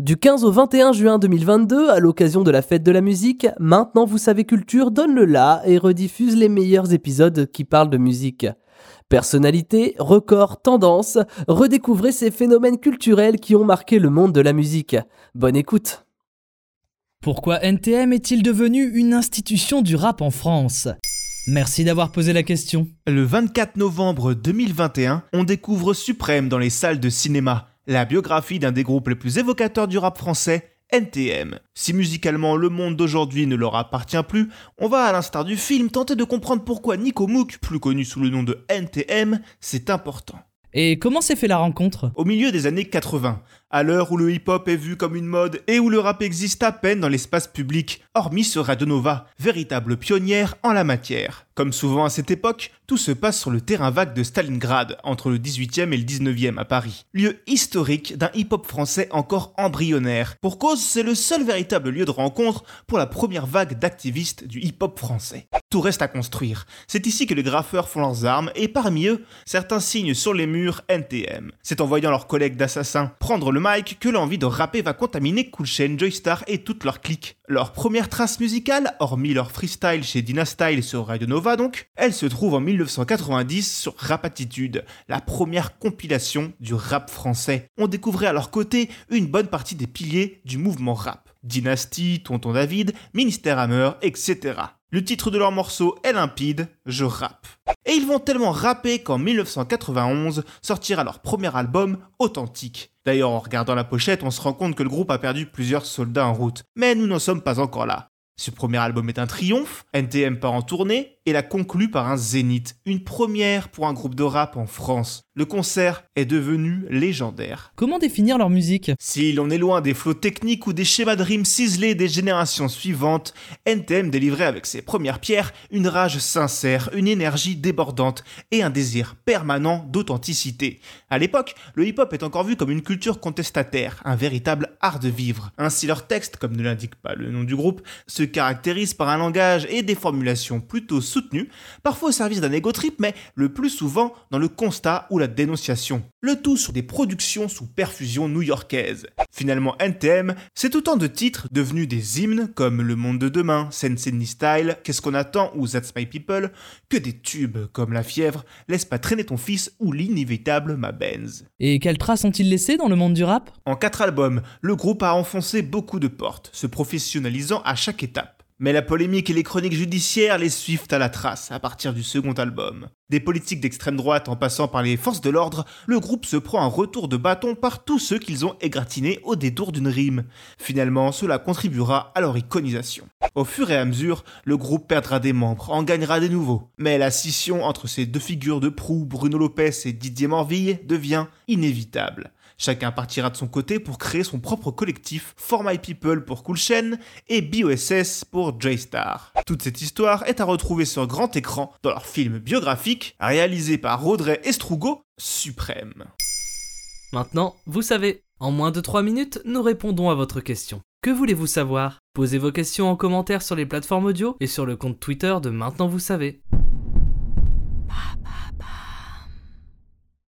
Du 15 au 21 juin 2022, à l'occasion de la fête de la musique, Maintenant Vous savez Culture donne le la et rediffuse les meilleurs épisodes qui parlent de musique. Personnalité, records, tendances, redécouvrez ces phénomènes culturels qui ont marqué le monde de la musique. Bonne écoute. Pourquoi NTM est-il devenu une institution du rap en France? Merci d'avoir posé la question. Le 24 novembre 2021, on découvre Suprême dans les salles de cinéma, la biographie d'un des groupes les plus évocateurs du rap français, NTM. Si musicalement le monde d'aujourd'hui ne leur appartient plus, on va à l'instar du film tenter de comprendre pourquoi Nico Mouk, plus connu sous le nom de NTM, c'est important. Et comment s'est fait la rencontre? Au milieu des années 80, à l'heure où le hip-hop est vu comme une mode et où le rap existe à peine dans l'espace public, hormis ce Radonova, véritable pionnière en la matière. Comme souvent à cette époque, tout se passe sur le terrain vague de Stalingrad, entre le 18e et le 19e à Paris. Lieu historique d'un hip-hop français encore embryonnaire. Pour cause, c'est le seul véritable lieu de rencontre pour la première vague d'activistes du hip-hop français. Tout reste à construire. C'est ici que les graffeurs font leurs armes et parmi eux, certains signent sur les murs NTM. C'est en voyant leurs collègues d'assassins prendre le mic que l'envie de rapper va contaminer Cool Chain, Joystar et toute leur clique. Leur première trace musicale, hormis leur freestyle chez Dynastyle sur Radio Nova donc, elle se trouve en 1990 sur Rapatitude, la première compilation du rap français. On découvrait à leur côté une bonne partie des piliers du mouvement rap. Dynasty, Tonton David, Ministère Hammer, etc. Le titre de leur morceau est limpide, je rappe. Et ils vont tellement rapper qu'en 1991 sortira leur premier album, Authentique. D'ailleurs, en regardant la pochette, on se rend compte que le groupe a perdu plusieurs soldats en route. Mais nous n'en sommes pas encore là. Ce premier album est un triomphe, NTM part en tournée et la conclut par un zénith, une première pour un groupe de rap en France. Le concert est devenu légendaire. Comment définir leur musique? Si l'on est loin des flots techniques ou des schémas de rimes ciselés des générations suivantes, NTM délivrait avec ses premières pierres une rage sincère, une énergie débordante et un désir permanent d'authenticité. À l'époque, le hip-hop est encore vu comme une culture contestataire, un véritable art de vivre. Ainsi leur texte, comme ne l'indique pas le nom du groupe, se caractérise par un langage et des formulations plutôt parfois au service d'un ego trip, mais le plus souvent dans le constat ou la dénonciation. Le tout sur des productions sous perfusion new-yorkaise. Finalement, NTM, c'est autant de titres devenus des hymnes comme Le Monde de Demain, Sensei Style, Qu'est-ce qu'on attend ou That's My People, que des tubes comme La Fièvre, Laisse pas traîner ton fils ou l'inévitable Ma Benz. Et quelles traces ont-ils laissées dans le monde du rap? En quatre albums, le groupe a enfoncé beaucoup de portes, se professionnalisant à chaque étape. Mais la polémique et les chroniques judiciaires les suivent à la trace à partir du second album. Des politiques d'extrême droite en passant par les forces de l'ordre, le groupe se prend un retour de bâton par tous ceux qu'ils ont égratinés au détour d'une rime. Finalement, cela contribuera à leur iconisation. Au fur et à mesure, le groupe perdra des membres, en gagnera des nouveaux. Mais la scission entre ces deux figures de proue, Bruno Lopez et Didier Morville, devient inévitable. Chacun partira de son côté pour créer son propre collectif, For My People pour Cool Chain et BOSS pour J-Star. Toute cette histoire est à retrouver sur grand écran dans leur film biographique réalisé par Audrey Estrugo, Suprême. Maintenant, vous savez, en moins de 3 minutes, nous répondons à votre question. Que voulez-vous savoir? Posez vos questions en commentaire sur les plateformes audio et sur le compte Twitter de Maintenant vous savez. Papa.